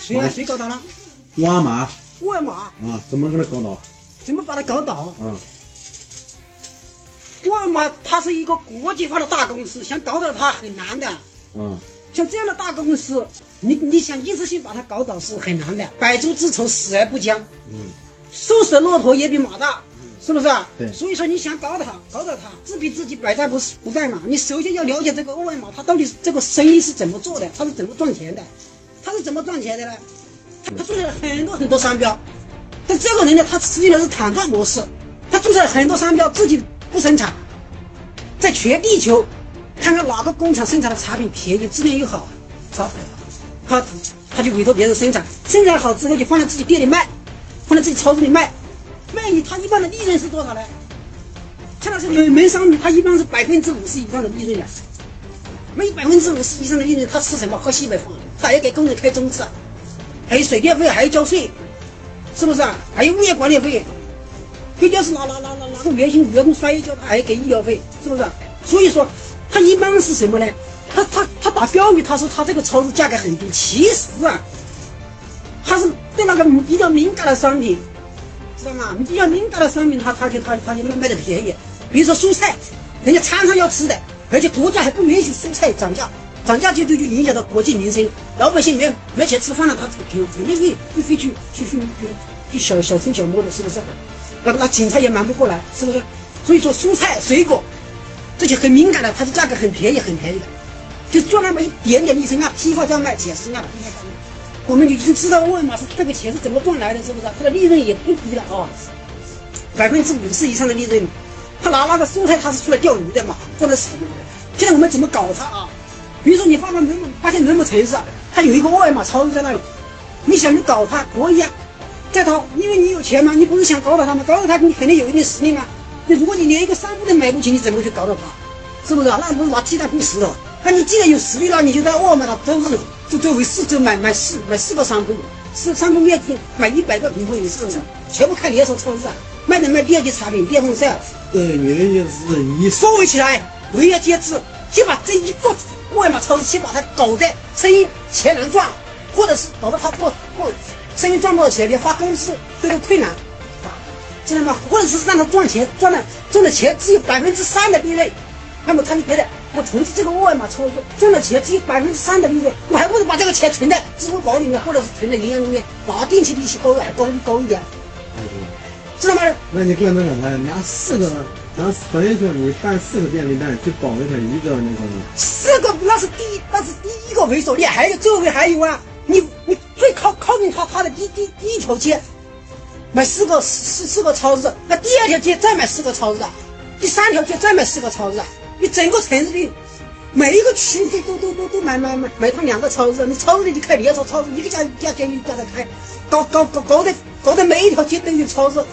谁啊？谁搞倒了？沃尔玛。沃尔玛。啊，怎么给他搞倒？怎么把他搞倒？啊，我阿妈她是一个国际化的大公司，想搞倒它很难的。嗯，像这样的大公司，你你想一次性把它搞倒是很难的。百足之虫，死而不僵。嗯，瘦死的骆驼也比马大，是不是啊？对所以说你想搞倒它，搞倒它，自比自己百战不不殆嘛。你首先要了解这个沃尔玛，它到底这个生意是怎么做的，它是怎么赚钱的，他是怎么赚钱的呢？他他注册了很多很多商标，但这个人呢，他实际上是躺赚模式，他注册了很多商标，自己不生产，在全地球看看哪个工厂生产的产品便宜，质量又好，好，他他就委托别人生产，生产好之后就放在自己店里卖，放在自己超市里卖，卖你他一般的利润是多少呢？像那是门门商品，他一般是百分之五十以上的利润的，没百分之五十以上的利润，他吃什么？喝西北风，他还要给工人开中吃，还有水电费，还要交税，是不是啊？还有物业管理费，非要是哪哪哪哪哪个员工员工摔一跤，他还要给医疗费，是不是啊？所以说，他一般是什么呢？他他他打标语，他说他这个超市价格很低，其实啊，他是对那个比较敏感的商品，知道吗？比较敏感的商品，他他就他他就卖的便宜。比如说蔬菜，人家餐上要吃的，而且国家还不允许蔬菜涨价，涨价就就就影响到国计民生，老百姓没没钱吃饭了，他肯肯定会会会去去去去去小小偷小摸的，是不是？那那警察也瞒不过来，是不是？所以说蔬菜水果这些很敏感的，它的价格很便宜很便宜的，就赚那么一点点利润啊，批发价卖，几十万，我们已经知道沃尔玛是这个钱是怎么赚来的，是不是？它的利润也不低了啊，百分之五十以上的利润。拿那个蔬菜，他是出来钓鱼的嘛，或者是现在我们怎么搞他啊？比如说你放到某某发现某某城市啊，它有一个沃尔玛超市在那里，你想去搞它可以啊，在它因为你有钱嘛，你不是想搞倒它吗？搞倒它你肯定有一定实力嘛。那如果你连一个商铺都买不起，你怎么去搞倒它？是不是啊？那不是拿鸡蛋碰石头？那你既然有实力了，你就在沃尔玛的周日就周围四周买买四买四个商铺，是商铺面积买一百个平方米，是不是？全部开连锁超市啊，卖的卖电器产品、电风扇。呃，你的意思是你收围起来，围而皆之，先把这一个沃尔玛超市先把它搞得生意钱难赚，或者是搞得他不不生意赚不到钱，连发工资都有困难，知道吗？或者是让他赚钱，赚的赚的钱只有百分之三的利润，那么他就觉得我从事这个沃尔玛超市赚的钱只有百分之三的利润，我还不如把这个钱存在支付宝里面，或者是存在银行里面，哪定期利息高高高一点，知道吗？那你跟那个啥，拿四个，拿等于说你办四个便利店去保卫他一个那个，四个那是第一，那是第一个为首列，还有周围还有啊，你你最靠靠近他他的第第第一条街，买四个四四个超市，那第二条街再买四个超市啊，第三条街再买四个超市啊，你整个城市的每一个区都都都都都买买买买他两个超市，你超市里就开连锁超市，一个家一家接一家的开，搞搞搞搞得搞得每一条街都有超市，